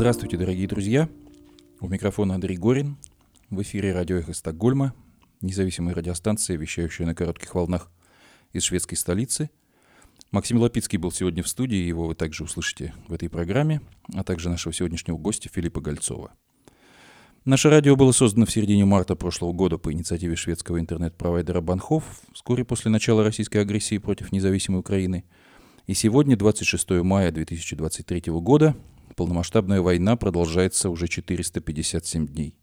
Здравствуйте, дорогие друзья. У микрофона Андрей Горин. В эфире радио «Эхо Стокгольма», независимая радиостанция, вещающая на коротких волнах из шведской столицы. Максим Лапицкий был сегодня в студии, его вы также услышите в этой программе, а также нашего сегодняшнего гостя Филиппа Гольцова. Наше радио было создано в середине марта прошлого года по инициативе шведского интернет-провайдера Банхов, вскоре после начала российской агрессии против независимой Украины. И сегодня, 26 мая 2023 года, полномасштабная война продолжается уже 457 дней.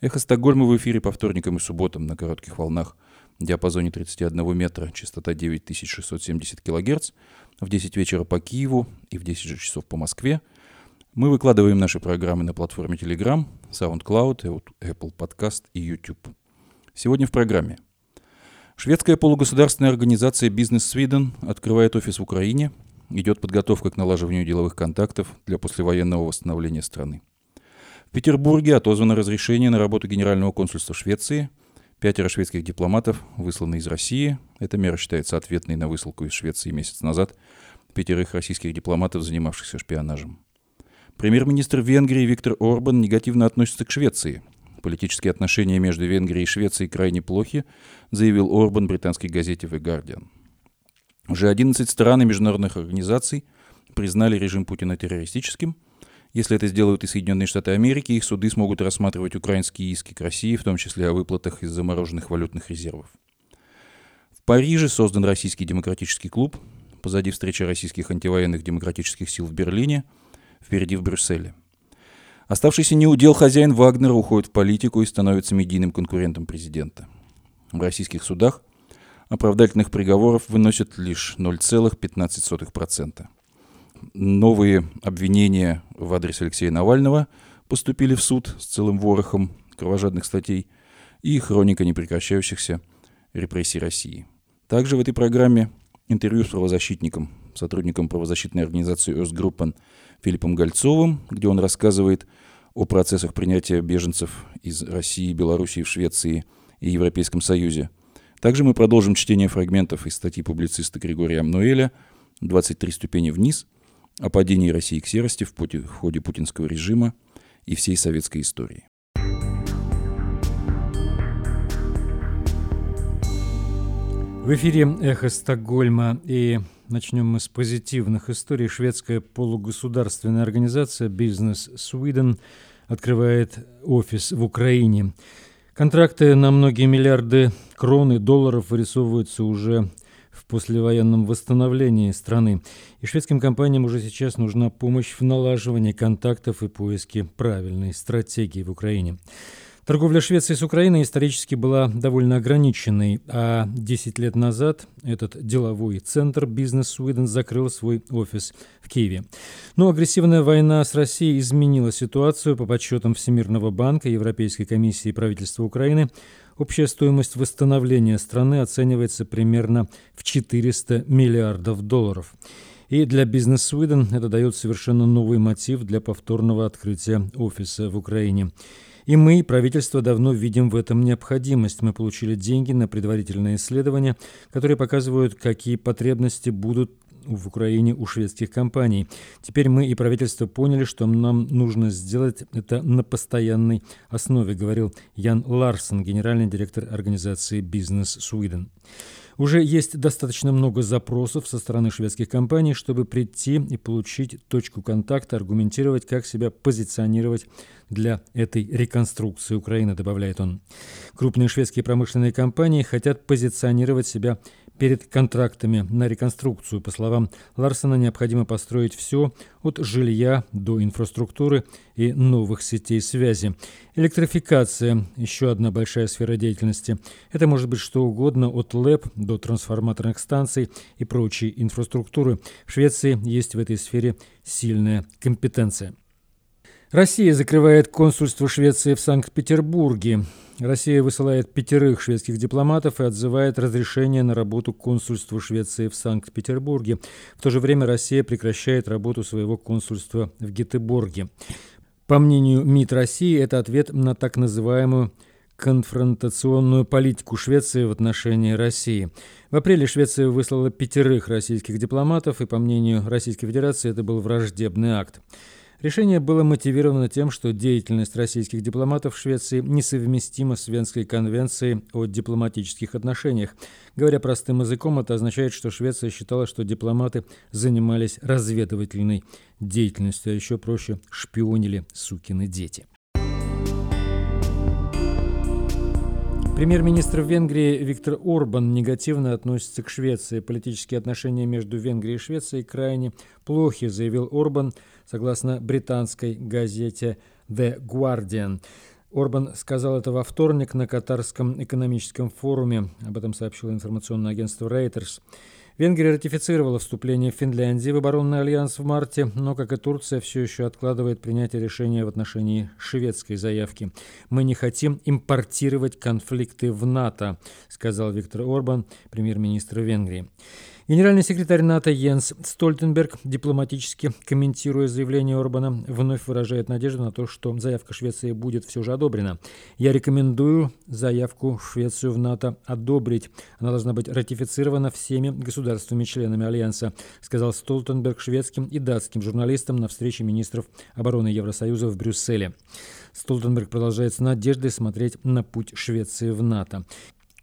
Эхо Стокгольма в эфире по вторникам и субботам на коротких волнах в диапазоне 31 метра, частота 9670 кГц, в 10 вечера по Киеву и в 10 часов по Москве. Мы выкладываем наши программы на платформе Telegram, SoundCloud, Apple Podcast и YouTube. Сегодня в программе. Шведская полугосударственная организация Business Sweden открывает офис в Украине. Идет подготовка к налаживанию деловых контактов для послевоенного восстановления страны. В Петербурге отозвано разрешение на работу Генерального консульства Швеции. Пятеро шведских дипломатов высланы из России. Эта мера считается ответной на высылку из Швеции месяц назад пятерых российских дипломатов, занимавшихся шпионажем. Премьер-министр Венгрии Виктор Орбан негативно относится к Швеции. Политические отношения между Венгрией и Швецией крайне плохи, заявил Орбан британской газете The Guardian. Уже 11 стран и международных организаций признали режим Путина террористическим – если это сделают и Соединенные Штаты Америки, их суды смогут рассматривать украинские иски к России, в том числе о выплатах из замороженных валютных резервов. В Париже создан Российский демократический клуб. Позади встреча российских антивоенных демократических сил в Берлине, впереди в Брюсселе. Оставшийся неудел хозяин Вагнера уходит в политику и становится медийным конкурентом президента. В российских судах оправдательных приговоров выносят лишь 0,15% новые обвинения в адрес Алексея Навального поступили в суд с целым ворохом кровожадных статей и хроника непрекращающихся репрессий России. Также в этой программе интервью с правозащитником, сотрудником правозащитной организации Остгруппен Филиппом Гольцовым, где он рассказывает о процессах принятия беженцев из России, Белоруссии, в Швеции и Европейском Союзе. Также мы продолжим чтение фрагментов из статьи публициста Григория Амнуэля «23 ступени вниз», о падении России к серости в, в ходе путинского режима и всей советской истории. В эфире «Эхо Стокгольма» и начнем мы с позитивных историй. Шведская полугосударственная организация «Бизнес Sweden открывает офис в Украине. Контракты на многие миллиарды крон и долларов вырисовываются уже в послевоенном восстановлении страны. И шведским компаниям уже сейчас нужна помощь в налаживании контактов и поиске правильной стратегии в Украине. Торговля Швеции с Украиной исторически была довольно ограниченной, а 10 лет назад этот деловой центр «Бизнес Sweden закрыл свой офис в Киеве. Но агрессивная война с Россией изменила ситуацию. По подсчетам Всемирного банка, Европейской комиссии и правительства Украины, Общая стоимость восстановления страны оценивается примерно в 400 миллиардов долларов. И для бизнес Sweden это дает совершенно новый мотив для повторного открытия офиса в Украине. И мы, правительство, давно видим в этом необходимость. Мы получили деньги на предварительное исследование, которые показывают, какие потребности будут в Украине у шведских компаний. Теперь мы и правительство поняли, что нам нужно сделать это на постоянной основе, говорил Ян Ларсон, генеральный директор организации Business Sweden. Уже есть достаточно много запросов со стороны шведских компаний, чтобы прийти и получить точку контакта, аргументировать, как себя позиционировать для этой реконструкции Украины, добавляет он. Крупные шведские промышленные компании хотят позиционировать себя перед контрактами на реконструкцию. По словам Ларсона, необходимо построить все от жилья до инфраструктуры и новых сетей связи. Электрификация – еще одна большая сфера деятельности. Это может быть что угодно, от ЛЭП до трансформаторных станций и прочей инфраструктуры. В Швеции есть в этой сфере сильная компетенция. Россия закрывает консульство Швеции в Санкт-Петербурге. Россия высылает пятерых шведских дипломатов и отзывает разрешение на работу консульства Швеции в Санкт-Петербурге. В то же время Россия прекращает работу своего консульства в Гетеборге. По мнению МИД России, это ответ на так называемую конфронтационную политику Швеции в отношении России. В апреле Швеция выслала пятерых российских дипломатов, и, по мнению Российской Федерации, это был враждебный акт. Решение было мотивировано тем, что деятельность российских дипломатов в Швеции несовместима с Венской конвенцией о дипломатических отношениях. Говоря простым языком, это означает, что Швеция считала, что дипломаты занимались разведывательной деятельностью, а еще проще шпионили сукины дети. Премьер-министр Венгрии Виктор Орбан негативно относится к Швеции. Политические отношения между Венгрией и Швецией крайне плохи, заявил Орбан, согласно британской газете The Guardian. Орбан сказал это во вторник на Катарском экономическом форуме. Об этом сообщило информационное агентство Reuters. Венгрия ратифицировала вступление Финляндии в оборонный альянс в марте, но, как и Турция, все еще откладывает принятие решения в отношении шведской заявки. «Мы не хотим импортировать конфликты в НАТО», сказал Виктор Орбан, премьер-министр Венгрии. Генеральный секретарь НАТО Йенс Стольтенберг, дипломатически комментируя заявление Орбана, вновь выражает надежду на то, что заявка Швеции будет все же одобрена. «Я рекомендую заявку Швецию в НАТО одобрить. Она должна быть ратифицирована всеми государствами-членами Альянса», сказал Столтенберг шведским и датским журналистам на встрече министров обороны Евросоюза в Брюсселе. Столтенберг продолжает с надеждой смотреть на путь Швеции в НАТО.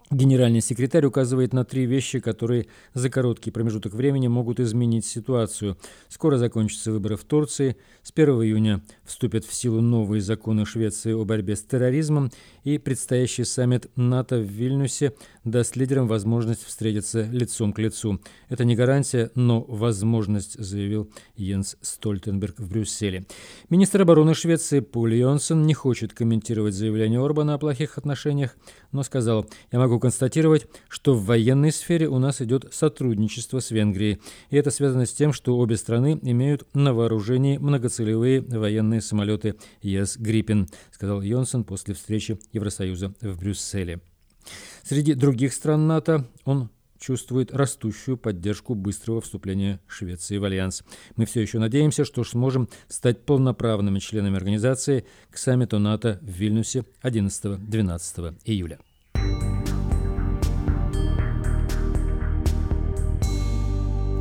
Генеральный секретарь указывает на три вещи, которые за короткий промежуток времени могут изменить ситуацию. Скоро закончатся выборы в Турции, с 1 июня вступят в силу новые законы Швеции о борьбе с терроризмом, и предстоящий саммит НАТО в Вильнюсе даст лидерам возможность встретиться лицом к лицу. Это не гарантия, но возможность, заявил Йенс Стольтенберг в Брюсселе. Министр обороны Швеции Пол Йонсон не хочет комментировать заявление Орбана о плохих отношениях, но сказал, я могу констатировать, что в военной сфере у нас идет сотрудничество с Венгрией, и это связано с тем, что обе страны имеют на вооружении многоцелевые военные самолеты ЕС «Гриппен», сказал Йонсон после встречи Евросоюза в Брюсселе. Среди других стран НАТО он чувствует растущую поддержку быстрого вступления Швеции в Альянс. Мы все еще надеемся, что сможем стать полноправными членами организации к саммиту НАТО в Вильнюсе 11-12 июля.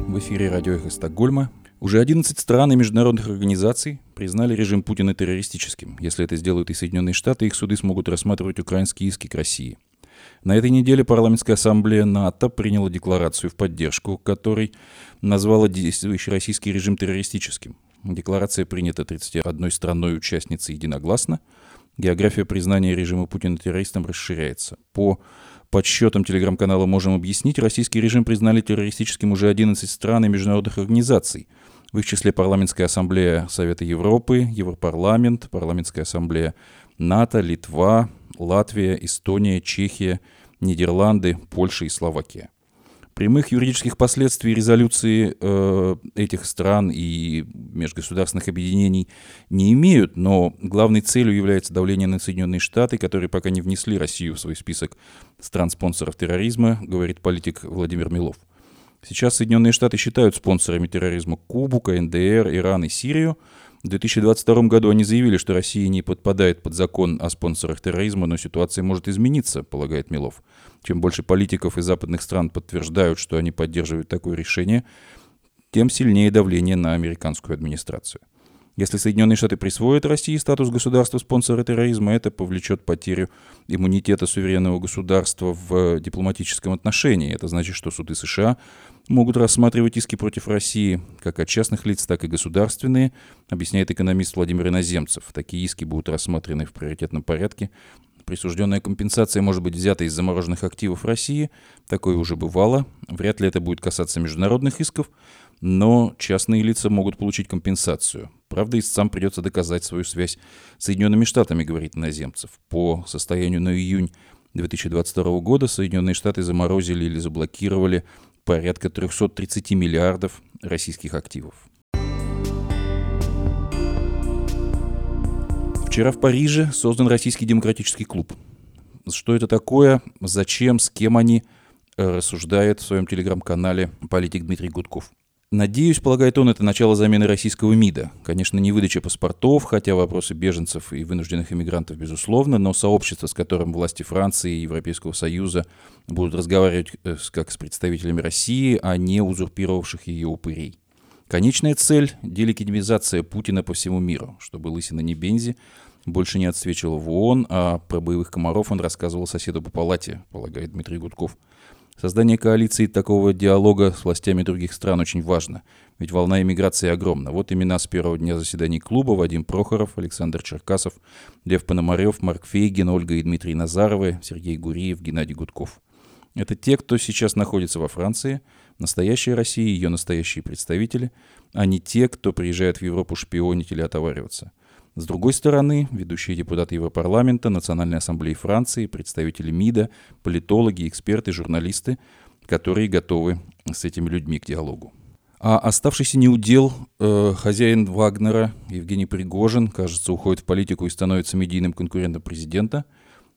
В эфире радио «Эхо Стокгольма». Уже 11 стран и международных организаций признали режим Путина террористическим. Если это сделают и Соединенные Штаты, их суды смогут рассматривать украинские иски к России. На этой неделе парламентская ассамблея НАТО приняла декларацию в поддержку, которой назвала действующий российский режим террористическим. Декларация принята 31 страной-участницей единогласно. География признания режима Путина террористом расширяется. По подсчетам телеграм-канала «Можем объяснить», российский режим признали террористическим уже 11 стран и международных организаций. В их числе Парламентская ассамблея Совета Европы, Европарламент, Парламентская ассамблея НАТО, Литва, Латвия, Эстония, Чехия, Нидерланды, Польша и Словакия. Прямых юридических последствий резолюции э, этих стран и межгосударственных объединений не имеют, но главной целью является давление на Соединенные Штаты, которые пока не внесли Россию в свой список стран-спонсоров терроризма, говорит политик Владимир Милов. Сейчас Соединенные Штаты считают спонсорами терроризма Кубу, КНДР, Иран и Сирию – в 2022 году они заявили, что Россия не подпадает под закон о спонсорах терроризма, но ситуация может измениться, полагает Милов. Чем больше политиков из западных стран подтверждают, что они поддерживают такое решение, тем сильнее давление на американскую администрацию. Если Соединенные Штаты присвоят России статус государства-спонсора терроризма, это повлечет потерю иммунитета суверенного государства в дипломатическом отношении. Это значит, что суды США могут рассматривать иски против России как от частных лиц, так и государственные, объясняет экономист Владимир Иноземцев. Такие иски будут рассмотрены в приоритетном порядке. Присужденная компенсация может быть взята из замороженных активов России. Такое уже бывало. Вряд ли это будет касаться международных исков, но частные лица могут получить компенсацию. Правда, истцам придется доказать свою связь с Соединенными Штатами, говорит Иноземцев. По состоянию на июнь 2022 года Соединенные Штаты заморозили или заблокировали порядка 330 миллиардов российских активов. Вчера в Париже создан Российский демократический клуб. Что это такое, зачем, с кем они, э, рассуждает в своем телеграм-канале политик Дмитрий Гудков. Надеюсь, полагает он, это начало замены российского МИДа. Конечно, не выдача паспортов, хотя вопросы беженцев и вынужденных иммигрантов, безусловно, но сообщество, с которым власти Франции и Европейского Союза будут разговаривать э, как с представителями России, а не узурпировавших ее упырей. Конечная цель – делегитимизация Путина по всему миру, чтобы лысина не бензи больше не отсвечивал в ООН, а про боевых комаров он рассказывал соседу по палате, полагает Дмитрий Гудков. Создание коалиции такого диалога с властями других стран очень важно, ведь волна иммиграции огромна. Вот имена с первого дня заседаний клуба Вадим Прохоров, Александр Черкасов, Лев Пономарев, Марк Фейгин, Ольга и Дмитрий Назаровы, Сергей Гуриев, Геннадий Гудков. Это те, кто сейчас находится во Франции, настоящая Россия и ее настоящие представители, а не те, кто приезжает в Европу шпионить или отовариваться – с другой стороны, ведущие депутаты Европарламента, Национальной ассамблеи Франции, представители МИДа, политологи, эксперты, журналисты, которые готовы с этими людьми к диалогу. А оставшийся неудел э, хозяин Вагнера Евгений Пригожин, кажется, уходит в политику и становится медийным конкурентом президента.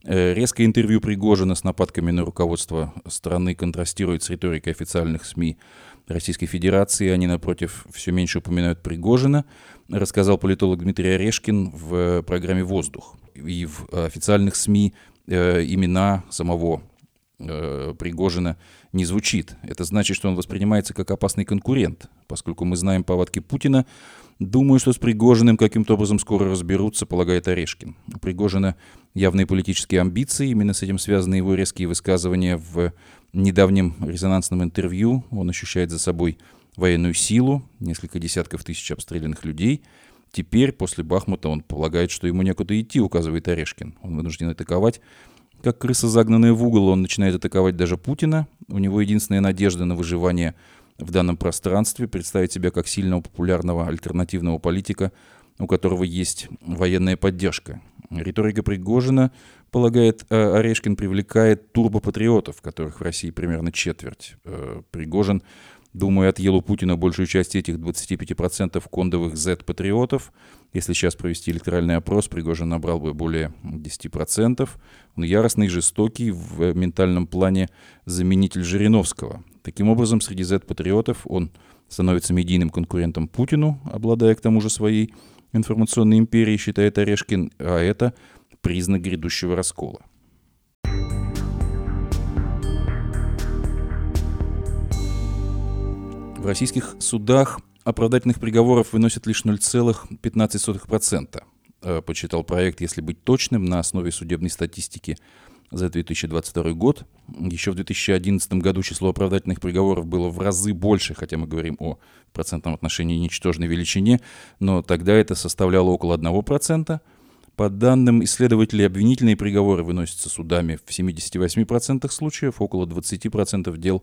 Э, резкое интервью Пригожина с нападками на руководство страны контрастирует с риторикой официальных СМИ Российской Федерации. Они, напротив, все меньше упоминают Пригожина, рассказал политолог Дмитрий Орешкин в программе «Воздух». И в официальных СМИ э, имена самого э, Пригожина не звучит. Это значит, что он воспринимается как опасный конкурент, поскольку мы знаем повадки Путина. Думаю, что с Пригожиным каким-то образом скоро разберутся, полагает Орешкин. У Пригожина явные политические амбиции, именно с этим связаны его резкие высказывания в недавнем резонансном интервью. Он ощущает за собой военную силу, несколько десятков тысяч обстрелянных людей. Теперь, после Бахмута, он полагает, что ему некуда идти, указывает Орешкин. Он вынужден атаковать. Как крыса, загнанная в угол, он начинает атаковать даже Путина. У него единственная надежда на выживание в данном пространстве, представить себя как сильного популярного альтернативного политика, у которого есть военная поддержка. Риторика Пригожина, полагает э, Орешкин, привлекает турбопатриотов, которых в России примерно четверть. Э, Пригожин, думаю, отъел у Путина большую часть этих 25% кондовых Z-патриотов. Если сейчас провести электоральный опрос, Пригожин набрал бы более 10%. Он яростный жестокий в ментальном плане заменитель Жириновского. Таким образом, среди Z-патриотов он становится медийным конкурентом Путину, обладая к тому же своей информационной империи, считает Орешкин, а это признак грядущего раскола. В российских судах оправдательных приговоров выносят лишь 0,15%, э, почитал проект, если быть точным, на основе судебной статистики за 2022 год. Еще в 2011 году число оправдательных приговоров было в разы больше, хотя мы говорим о процентном отношении ничтожной величине, но тогда это составляло около 1%. По данным исследователей, обвинительные приговоры выносятся судами в 78% случаев, около 20% дел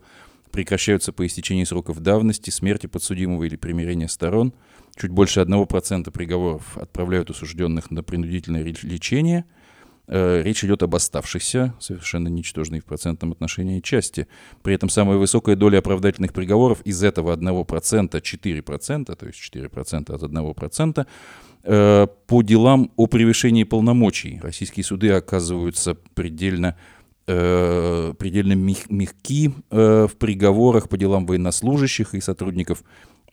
прекращаются по истечении сроков давности, смерти подсудимого или примирения сторон. Чуть больше 1% приговоров отправляют осужденных на принудительное лечение – Э, речь идет об оставшихся, совершенно ничтожной в процентном отношении части. При этом самая высокая доля оправдательных приговоров из этого 1%, 4%, то есть 4% от 1%, э, по делам о превышении полномочий. Российские суды оказываются предельно э, предельно мягки в приговорах по делам военнослужащих и сотрудников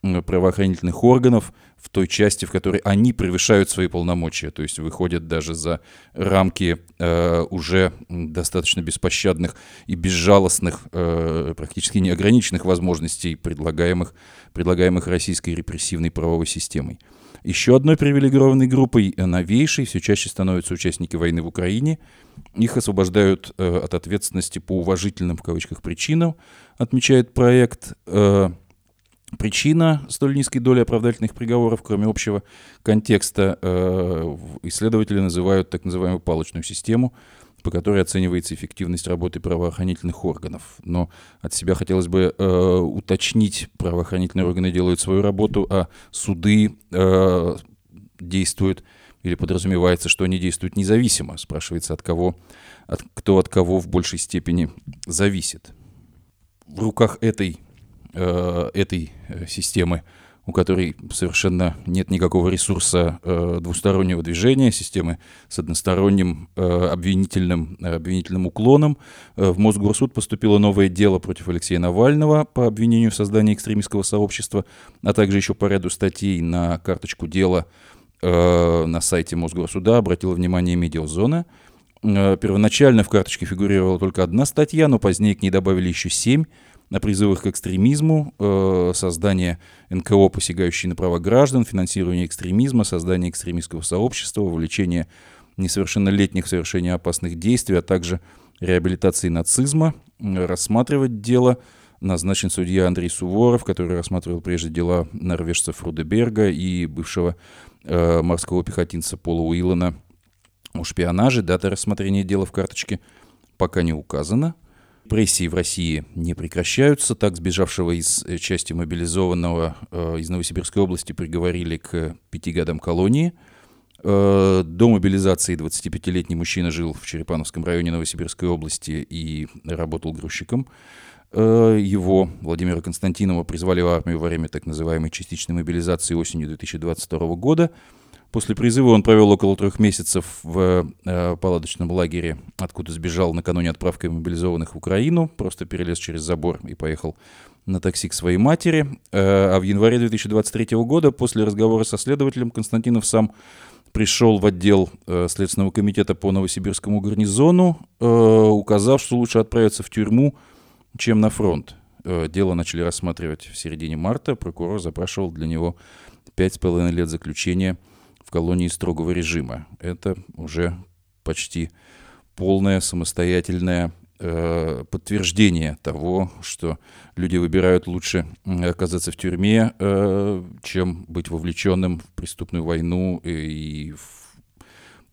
правоохранительных органов в той части, в которой они превышают свои полномочия, то есть выходят даже за рамки э, уже достаточно беспощадных и безжалостных, э, практически неограниченных возможностей, предлагаемых, предлагаемых российской репрессивной правовой системой. Еще одной привилегированной группой, э, новейшей, все чаще становятся участники войны в Украине. Их освобождают э, от ответственности по уважительным, в кавычках, причинам, отмечает проект. Э, Причина столь низкой доли оправдательных приговоров, кроме общего контекста, э, исследователи называют так называемую палочную систему, по которой оценивается эффективность работы правоохранительных органов. Но от себя хотелось бы э, уточнить, правоохранительные органы делают свою работу, а суды э, действуют или подразумевается, что они действуют независимо. Спрашивается, от кого, от, кто от кого в большей степени зависит. В руках этой э, этой э, системы, у которой совершенно нет никакого ресурса э, двустороннего движения, системы с односторонним э, обвинительным, э, обвинительным уклоном. Э, в Мосгорсуд поступило новое дело против Алексея Навального по обвинению в создании экстремистского сообщества, а также еще по ряду статей на карточку дела э, на сайте Мосгорсуда обратила внимание медиазона. Э, первоначально в карточке фигурировала только одна статья, но позднее к ней добавили еще семь о призывах к экстремизму, э, создание НКО, посягающие на права граждан, финансирование экстремизма, создание экстремистского сообщества, вовлечение несовершеннолетних в совершение опасных действий, а также реабилитации нацизма. Рассматривать дело назначен судья Андрей Суворов, который рассматривал прежде дела норвежца Фрудеберга и бывшего э, морского пехотинца Пола Уиллана о шпионаже. Дата рассмотрения дела в карточке пока не указана. Прессии в России не прекращаются. Так, сбежавшего из э, части мобилизованного э, из Новосибирской области приговорили к пяти годам колонии. Э, до мобилизации 25-летний мужчина жил в Черепановском районе Новосибирской области и работал грузчиком. Его, Владимира Константинова, призвали в армию во время так называемой частичной мобилизации осенью 2022 года – После призыва он провел около трех месяцев в э, палаточном лагере, откуда сбежал накануне отправкой мобилизованных в Украину, просто перелез через забор и поехал на такси к своей матери. Э, а в январе 2023 года, после разговора со следователем, Константинов сам пришел в отдел э, Следственного комитета по Новосибирскому гарнизону, э, указав, что лучше отправиться в тюрьму, чем на фронт. Э, дело начали рассматривать в середине марта. Прокурор запрашивал для него пять с половиной лет заключения – колонии строгого режима. Это уже почти полное самостоятельное э, подтверждение того, что люди выбирают лучше оказаться в тюрьме, э, чем быть вовлеченным в преступную войну и, в,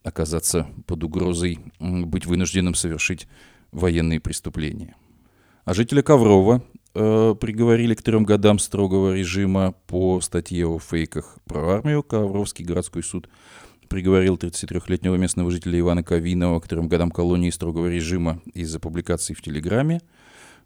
оказаться под угрозой быть вынужденным совершить военные преступления. А жителя Коврова э, приговорили к трем годам строгого режима по статье о фейках про армию. Ковровский городской суд приговорил 33-летнего местного жителя Ивана Ковинова к трем годам колонии строгого режима из-за публикаций в Телеграме.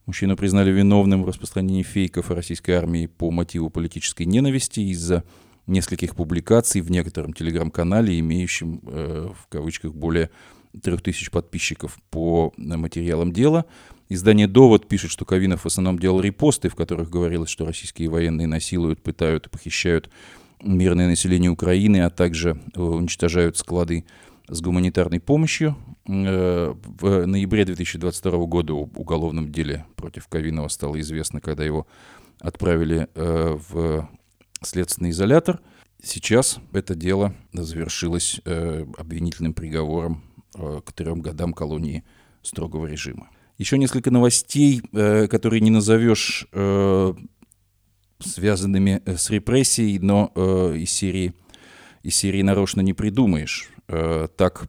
Мужчину признали виновным в распространении фейков российской армии по мотиву политической ненависти из-за нескольких публикаций в некотором телеграм-канале, имеющем э, в кавычках более трех тысяч подписчиков по материалам дела. Издание «Довод» пишет, что Кавинов в основном делал репосты, в которых говорилось, что российские военные насилуют, пытают и похищают мирное население Украины, а также э, уничтожают склады с гуманитарной помощью. Э, в ноябре 2022 года в уголовном деле против Кавинова стало известно, когда его отправили э, в следственный изолятор. Сейчас это дело завершилось обвинительным приговором к трем годам колонии строгого режима. Еще несколько новостей, э, которые не назовешь э, связанными э, с репрессией, но из серии, из серии нарочно не придумаешь. Так,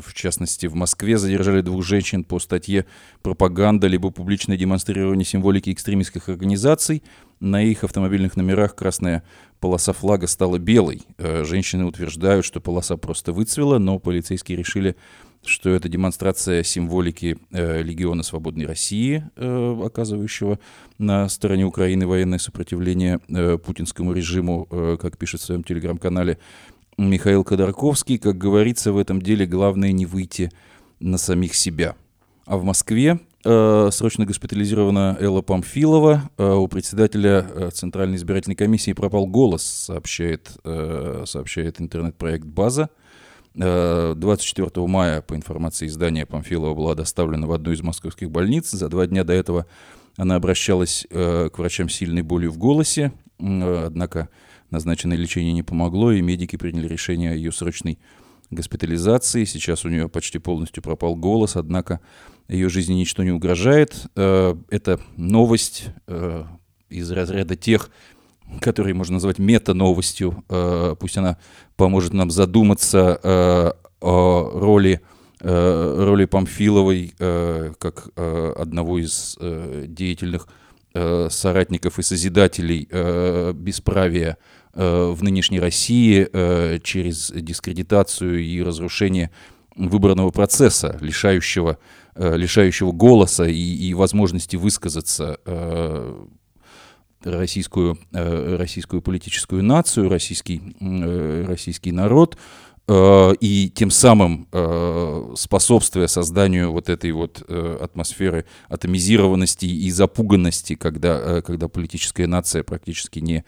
в частности, в Москве задержали двух женщин по статье «Пропаганда либо публичное демонстрирование символики экстремистских организаций». На их автомобильных номерах красная полоса флага стала белой. Женщины утверждают, что полоса просто выцвела, но полицейские решили что это демонстрация символики э, Легиона Свободной России, э, оказывающего на стороне Украины военное сопротивление э, путинскому режиму, э, как пишет в своем телеграм-канале Михаил Ходорковский. Как говорится, в этом деле главное не выйти на самих себя. А в Москве э, срочно госпитализирована Элла Памфилова. Э, у председателя э, Центральной избирательной комиссии пропал голос, сообщает, э, сообщает интернет-проект «База». 24 э, мая, по информации издания, Памфилова была доставлена в одну из московских больниц. За два дня до этого она обращалась э, к врачам с сильной болью в голосе, однако назначенное лечение не помогло, и медики приняли решение о ее срочной госпитализации. Сейчас у нее почти полностью пропал голос, однако ее жизни ничто не угрожает. Это новость из разряда тех, который можно назвать мета-новостью. Э, пусть она поможет нам задуматься э, о роли, э, роли Памфиловой как одного из деятельных соратников и созидателей бесправия в нынешней России через дискредитацию и разрушение выборного процесса, лишающего, лишающего голоса и, и возможности высказаться российскую, э, российскую политическую нацию, российский, э, российский народ, э, и тем самым способствуя созданию вот этой вот атмосферы атомизированности и запуганности, когда, когда политическая нация практически не,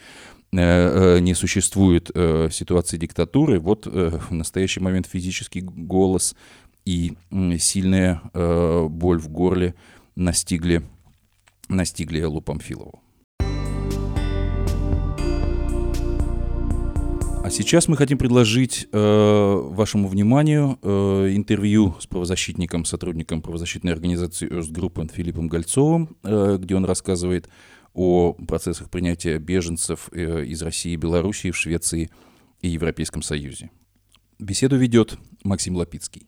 не существует ситуации диктатуры, вот в настоящий момент физический голос и сильная боль в горле настигли настигли Эллу Памфилову. А сейчас мы хотим предложить э, вашему вниманию э, интервью с правозащитником, сотрудником правозащитной организации Эрстгруппен Филиппом Гольцовым, э, где он рассказывает о процессах принятия беженцев э, из России и Белоруссии в Швеции и Европейском Союзе. Беседу ведет Максим Лапицкий.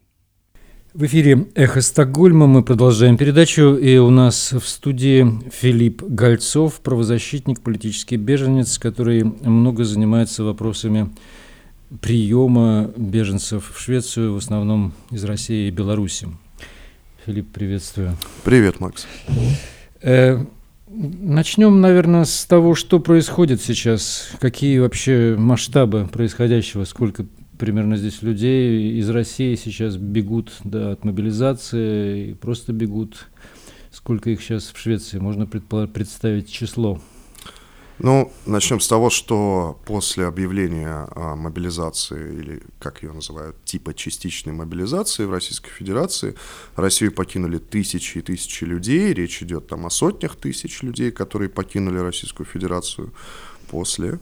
В эфире «Эхо Стокгольма» мы продолжаем передачу, и у нас в студии Филипп Гольцов, правозащитник, политический беженец, который много занимается вопросами приема беженцев в Швецию, в основном из России и Беларуси. Филипп, приветствую. Привет, Макс. Э, начнем, наверное, с того, что происходит сейчас, какие вообще масштабы происходящего, сколько примерно здесь людей из России сейчас бегут да, от мобилизации, просто бегут. Сколько их сейчас в Швеции? Можно представить число? Ну, начнем с того, что после объявления о мобилизации, или как ее называют, типа частичной мобилизации в Российской Федерации, Россию покинули тысячи и тысячи людей, речь идет там о сотнях тысяч людей, которые покинули Российскую Федерацию. После а,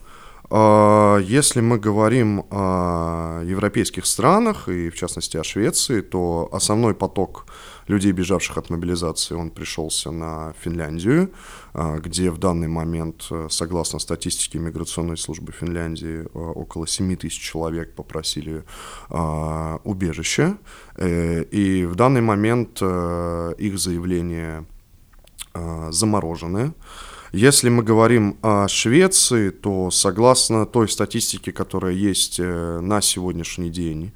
если мы говорим о европейских странах, и в частности о Швеции, то основной поток людей, бежавших от мобилизации, он пришелся на Финляндию, а, где в данный момент, согласно статистике миграционной службы Финляндии, а, около 7 тысяч человек попросили убежище. Э, и в данный момент э, их заявления заморожены. Если мы говорим о Швеции, то согласно той статистике, которая есть э, на сегодняшний день,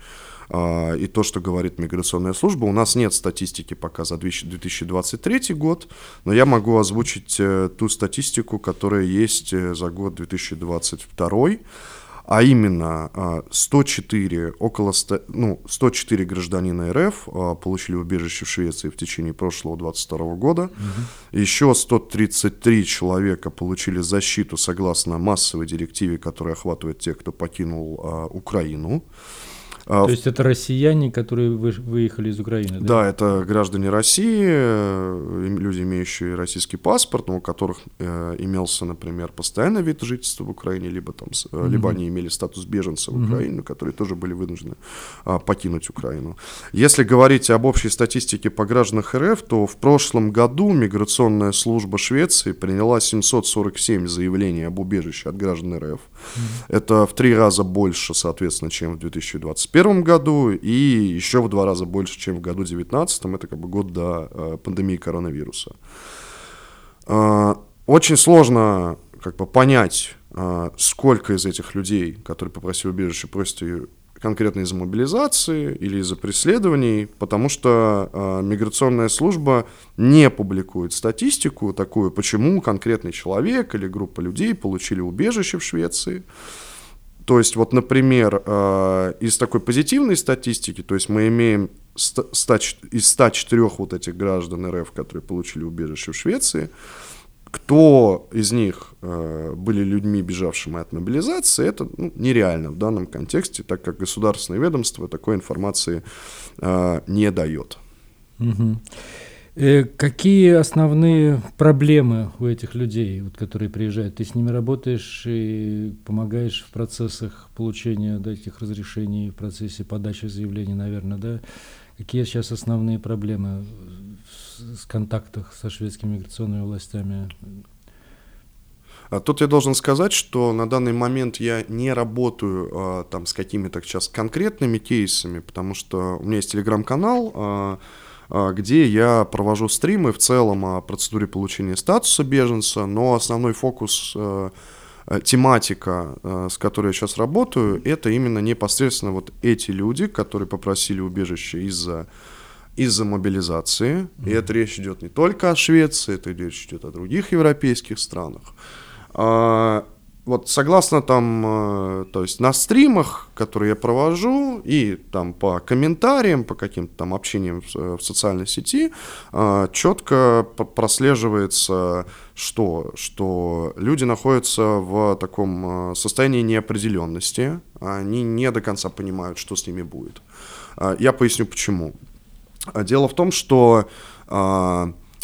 а, и то, что говорит миграционная служба. У нас нет статистики пока за 2023 год, но я могу озвучить э, ту статистику, которая есть э, за год 2022 а именно 104, а, около 100, ну, 104 гражданина РФ а, получили убежище в Швеции в течение прошлого 22 года. Угу. Еще 133 человека получили защиту согласно массовой директиве, которая охватывает тех, кто покинул а, Украину. А, То есть это россияне, которые выехали из Украины? Да, да это граждане России, э, люди, имеющие российский паспорт, но у которых э, имелся, например, постоянный вид жительства в Украине, либо, там, угу. либо они имели статус беженца в угу. Украине, которые тоже были вынуждены а, покинуть Украину. Если говорить об общей статистике по гражданам РФ, то в прошлом году миграционная служба Швеции приняла 747 заявлений об убежище от граждан РФ. Угу. Это в три раза больше, соответственно, чем в 2021 2021 году и еще в два раза больше, чем в году 2019. Это как бы год до э, пандемии коронавируса. Э, очень сложно как бы понять, э, сколько из этих людей, которые попросили убежище, просят ее конкретно из-за мобилизации или из-за преследований, потому что э, миграционная служба не публикует статистику такую, почему конкретный человек или группа людей получили убежище в Швеции. То есть, вот, например, э, из такой позитивной статистики, то есть мы имеем 100, из 104 вот этих граждан РФ, которые получили убежище в Швеции, кто из них э, были людьми, бежавшими от мобилизации, это ну, нереально в данном контексте, так как государственное ведомство такой информации э, не дает. Угу. Э, какие основные проблемы у этих людей, вот, которые приезжают? Ты с ними работаешь и помогаешь в процессах получения да, этих разрешений, в процессе подачи заявлений, наверное, да? Какие сейчас основные проблемы в контактах со шведскими миграционными властями? А тут я должен сказать, что на данный момент я не работаю а, там с какими-то сейчас конкретными кейсами, потому что у меня есть телеграм-канал, а, где я провожу стримы в целом о процедуре получения статуса беженца, но основной фокус э, э, тематика, э, с которой я сейчас работаю, это именно непосредственно вот эти люди, которые попросили убежище из-за из-за мобилизации. Mm-hmm. И это речь идет не только о Швеции, это речь идет о других европейских странах. Вот согласно там, э, то есть на стримах, которые я провожу, и там по комментариям, по каким-то там общениям в, э, социальной сети, э, четко прослеживается, что, что люди находятся в таком состоянии неопределенности, они не до конца понимают, что с ними будет. Я поясню почему. Дело в том, что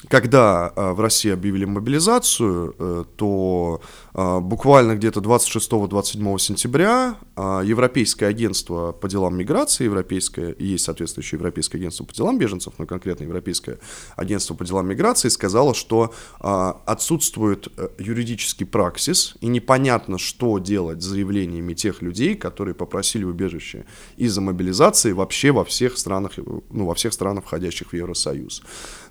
когда э, в России объявили мобилизацию, э, то э, буквально где-то 26-27 сентября Европейское агентство по делам миграции, европейское, есть соответствующее Европейское агентство по делам беженцев, но конкретно Европейское агентство по делам миграции сказало, что отсутствует юридический праксис и непонятно, что делать с заявлениями тех людей, которые попросили убежище из-за мобилизации вообще во всех странах, ну, во всех странах, входящих в Евросоюз.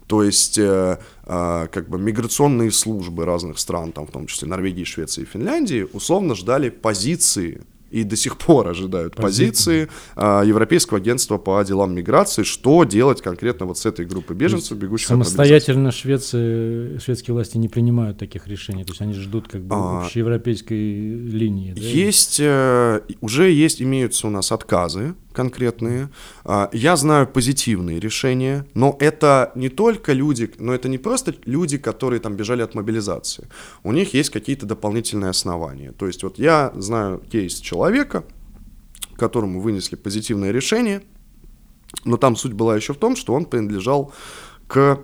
То есть э, э, как бы миграционные службы разных стран, там, в том числе Норвегии, Швеции и Финляндии, условно ждали позиции и до сих пор ожидают позиции а, Европейского агентства по делам миграции, что делать конкретно вот с этой группой беженцев, бегущих Самостоятельно Швеция, шведские власти не принимают таких решений, то есть они ждут как бы а, европейской линии. Да? Есть, э, уже есть, имеются у нас отказы конкретные. А, я знаю позитивные решения, но это не только люди, но это не просто люди, которые там бежали от мобилизации. У них есть какие-то дополнительные основания. То есть вот я знаю кейс человека, которому вынесли позитивное решение, но там суть была еще в том, что он принадлежал к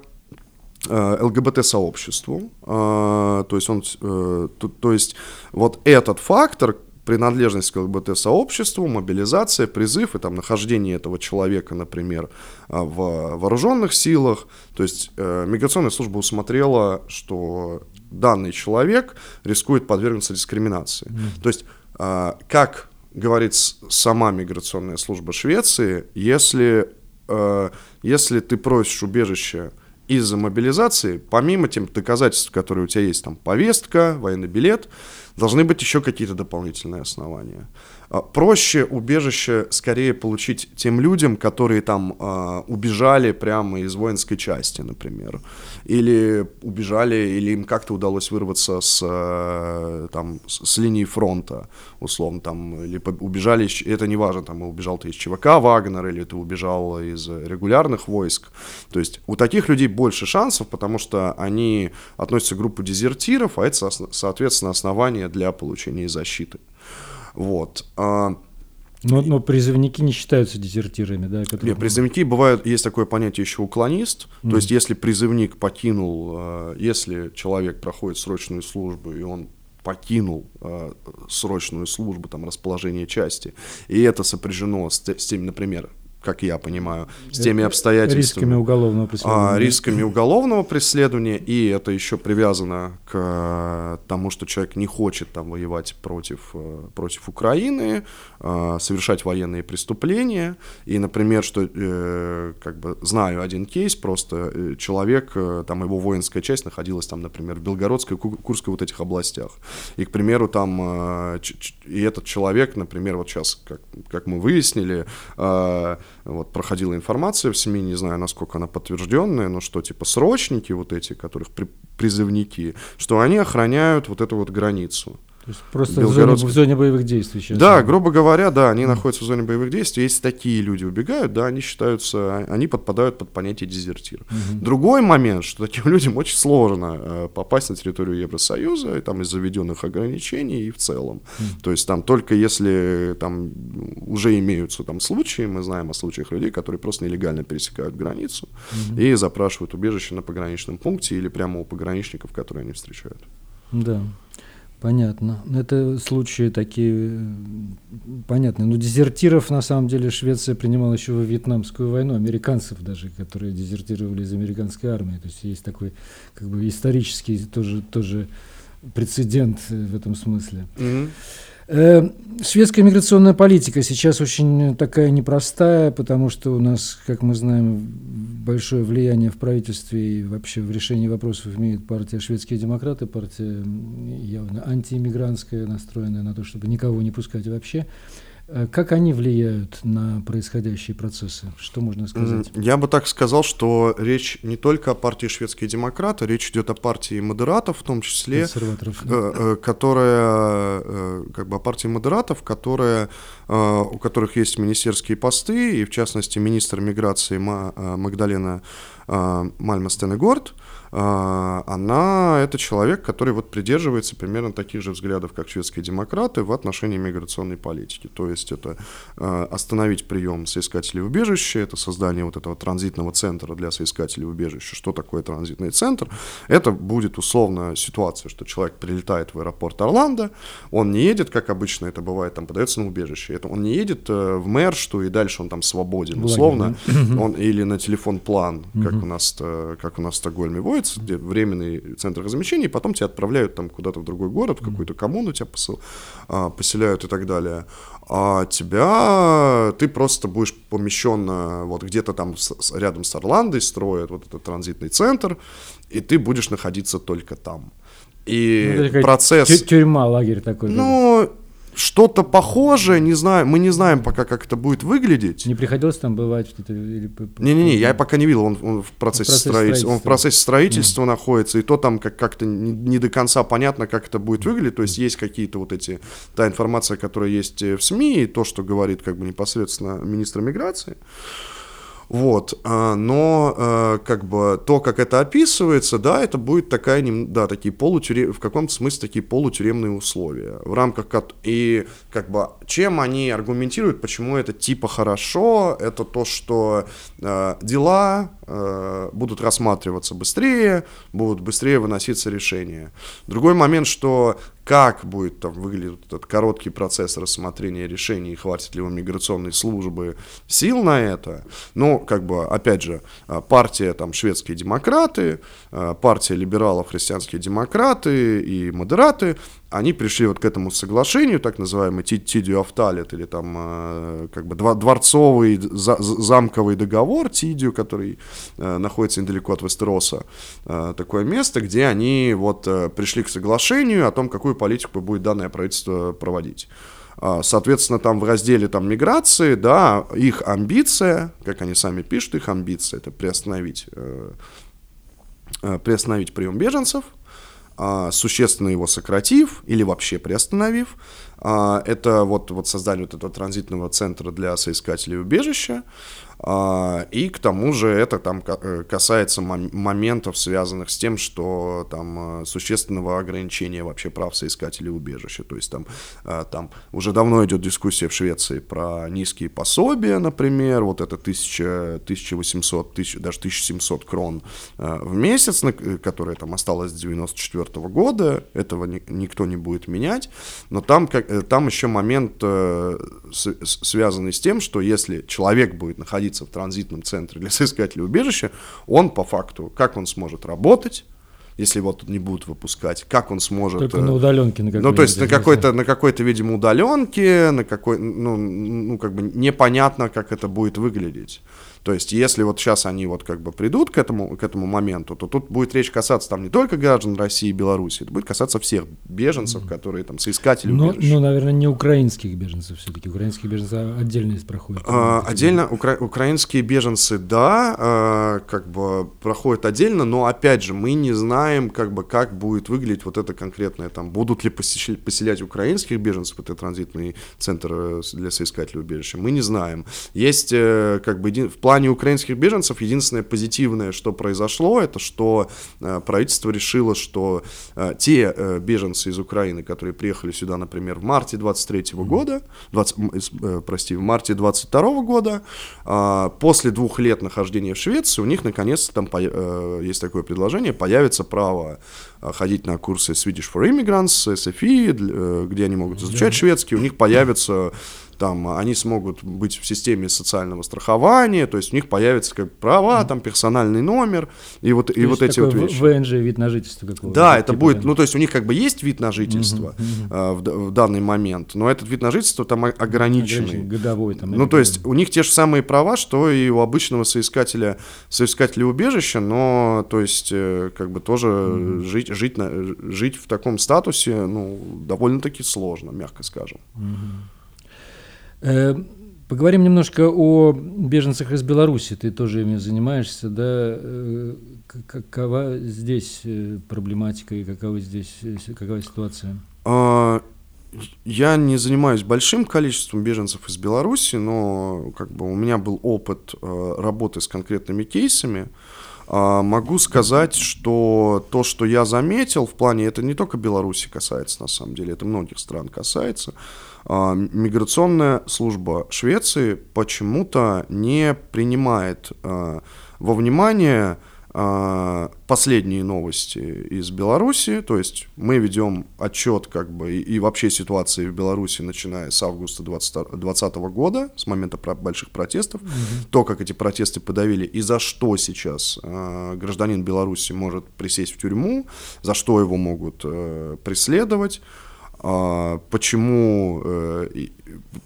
э, ЛГБТ-сообществу, а, то есть он, э, то, то есть вот этот фактор, принадлежность к ЛГБТ-сообществу, мобилизация, призыв и там нахождение этого человека, например, а, в вооруженных силах. То есть э, миграционная служба усмотрела, что данный человек рискует подвергнуться дискриминации. Mm. То есть, э, как говорит сама миграционная служба Швеции, если, э, если ты просишь убежище из-за мобилизации, помимо тем доказательств, которые у тебя есть, там повестка, военный билет, должны быть еще какие-то дополнительные основания. А, проще убежище скорее получить тем людям, которые там э, убежали прямо из воинской части, например, или убежали, или им как-то удалось вырваться с, э, там, с, линии фронта, условно, там, или убежали, это не важно, там, убежал ты из ЧВК Вагнер, или ты убежал из регулярных войск, то есть у таких людей больше шансов, потому что они относятся к группе дезертиров, а это, соответственно, основание для получения защиты. Вот. А, но, но призывники не считаются дезертирами, да? Которые... Нет, призывники бывают, есть такое понятие еще уклонист, mm. то есть если призывник покинул, а, если человек проходит срочную службу и он покинул э, срочную службу, там, расположение части, и это сопряжено с, с тем, например, как я понимаю, с теми обстоятельствами. Рисками уголовного преследования. А, рисками уголовного преследования, и это еще привязано к э, тому, что человек не хочет там воевать против, э, против Украины, э, совершать военные преступления. И, например, что, как бы, знаю один кейс, просто человек, там его воинская часть находилась там, например, в Белгородской, Курской вот этих областях. И, к примеру, там, и этот человек, например, вот сейчас, как, как мы выяснили, вот проходила информация в СМИ, не знаю, насколько она подтвержденная, но что типа срочники вот эти, которых при, призывники, что они охраняют вот эту вот границу. То есть просто Белгородск... в, зоне, в зоне боевых действий сейчас. Да, грубо говоря, да, они находятся в зоне боевых действий. Если такие люди убегают, да, они считаются, они подпадают под понятие дезертир. Mm-hmm. Другой момент, что таким людям очень сложно э, попасть на территорию Евросоюза, и, там из заведенных ограничений и в целом. Mm. То есть там только если там уже имеются там случаи, мы знаем о случаях людей, которые просто нелегально пересекают границу mm-hmm. и запрашивают убежище на пограничном пункте или прямо у пограничников, которые они встречают. Да. Понятно. Это случаи такие понятные. Но дезертиров, на самом деле, Швеция принимала еще во Вьетнамскую войну, американцев даже, которые дезертировали из американской армии. То есть есть такой как бы исторический тоже, тоже прецедент в этом смысле. Mm-hmm. Э, шведская миграционная политика сейчас очень такая непростая, потому что у нас, как мы знаем, большое влияние в правительстве и вообще в решении вопросов имеет партия «Шведские демократы», партия явно антииммигрантская, настроенная на то, чтобы никого не пускать вообще. Э, как они влияют на происходящие процессы? Что можно сказать? Я бы так сказал, что речь не только о партии шведские демократы, речь идет о партии модератов, в том числе, да. Э, э, которая, как бы о партии модератов, которая, у которых есть министерские посты, и в частности министр миграции Магдалена Мальма Стенегорд, она, это человек, который вот придерживается примерно таких же взглядов, как шведские демократы в отношении миграционной политики. То есть это а, остановить прием соискателей убежища, это создание вот этого транзитного центра для соискателей убежища. Что такое транзитный центр? Это будет условно ситуация, что человек прилетает в аэропорт Орландо, он не едет, как обычно это бывает, там подается на убежище. Это он не едет э, в Мершту, и дальше он там свободен, условно. Он, или на телефон план, как у нас, как у нас в Стокгольме водится, где временный центр размещения, и потом тебя отправляют там куда-то в другой город, в какую-то коммуну тебя посыл, а, поселяют и так далее. А тебя, ты просто будешь помещен вот где-то там с, рядом с Орландой, строят вот этот транзитный центр, и ты будешь находиться только там. И ну, процесс... Тюрьма, лагерь такой. Ну, что-то похожее, не знаю, мы не знаем пока, как это будет выглядеть. Не приходилось там бывать что-то? Не-не-не, я пока не видел, он, он в процессе, процесс строительства. Он в процессе строительства mm. находится, и то там как- как-то не, не до конца понятно, как это будет выглядеть, то есть есть какие-то вот эти, та информация, которая есть в СМИ, и то, что говорит как бы непосредственно министр миграции. Вот, а, но а, как бы то, как это описывается, да, это будет такая, да, такие полутюрем, в каком-то смысле такие полутюремные условия, в рамках, и как бы, чем они аргументируют, почему это типа хорошо, это то, что э, дела э, будут рассматриваться быстрее, будут быстрее выноситься решения. Другой момент, что как будет там выглядеть этот короткий процесс рассмотрения решений, хватит ли у миграционной службы сил на это. Ну, как бы, опять же, а, партия там шведские демократы, а, партия либералов, христианские демократы и модераты, они пришли вот к этому соглашению, так называемый Тидио Афталет, или там э, как бы дворцовый замковый договор Тидио, который э, находится недалеко от Вестероса, э, такое место, где они вот пришли к соглашению о том, какую политику будет данное правительство проводить. А, соответственно, там в разделе там, миграции, да, их амбиция, как они сами пишут, их амбиция это приостановить, приостановить прием беженцев – существенно его сократив или вообще приостановив. А, это вот, вот создание вот этого транзитного центра для соискателей убежища. А, и к тому же это там э, касается моментов, связанных с тем, что там э, существенного ограничения вообще прав соискателей убежища. То есть там, э, там уже давно идет дискуссия в Швеции про низкие пособия, например, вот это 1000, 1800, 1000, даже 1700 крон в месяц, которое там осталось с 94 года, этого никто не будет менять, но там, там еще момент связанный с тем, что если человек будет находиться находиться в транзитном центре для соискателя убежища, он по факту, как он сможет работать, если его тут не будут выпускать, как он сможет... Только на удаленке. На ну, то есть на какой-то, на какой-то, видимо, удаленке, на какой, ну, ну, как бы непонятно, как это будет выглядеть. То есть, если вот сейчас они вот как бы придут к этому, к этому моменту, то тут будет речь касаться там не только граждан России и Беларуси, это будет касаться всех беженцев, которые там соискатели но, убежища. Но, наверное, не украинских беженцев все-таки. Украинские беженцы отдельно проходят. А, отдельно, укра- украинские беженцы, да, а, как бы проходят отдельно, но опять же, мы не знаем, как бы, как будет выглядеть вот это конкретное, там, будут ли поселять, поселять украинских беженцев, это транзитный центр э, для соискателей убежища, мы не знаем. Есть, э, как бы, в плане украинских беженцев единственное позитивное, что произошло, это что э, правительство решило, что э, те э, беженцы из Украины, которые приехали сюда, например, в марте 23 -го года, 20, прости, в марте 22 года, после двух лет нахождения в Швеции, у них наконец-то там есть такое предложение, появится право ходить на курсы Swedish for Immigrants, SFI, где они могут изучать шведский, у них появится там они смогут быть в системе социального страхования, то есть у них появятся как права, там персональный номер и вот, и вот эти вот вещи. ВНЖ, вид на жительство какого-то. Да, это типа, будет, да. ну то есть у них как бы есть вид на жительство угу, uh, в, в данный момент, но этот вид на жительство там ограниченный. Годовой там. Ну то есть у них те же самые права, что и у обычного соискателя, соискателя убежища, но то есть э, как бы тоже угу. жить, жить, на, жить в таком статусе, ну довольно-таки сложно, мягко скажем. Угу. Э, поговорим немножко о беженцах из Беларуси. Ты тоже ими занимаешься, да? Э, какова здесь э, проблематика и какова здесь какова ситуация? А, я не занимаюсь большим количеством беженцев из Беларуси, но как бы у меня был опыт работы с конкретными кейсами. А, могу сказать, что то, что я заметил в плане, это не только Беларуси касается, на самом деле, это многих стран касается. А, миграционная служба Швеции почему-то не принимает а, во внимание последние новости из Беларуси, то есть мы ведем отчет как бы и, и вообще ситуации в Беларуси, начиная с августа 2020 года, с момента про больших протестов, mm-hmm. то, как эти протесты подавили и за что сейчас э, гражданин Беларуси может присесть в тюрьму, за что его могут э, преследовать, а, почему, э,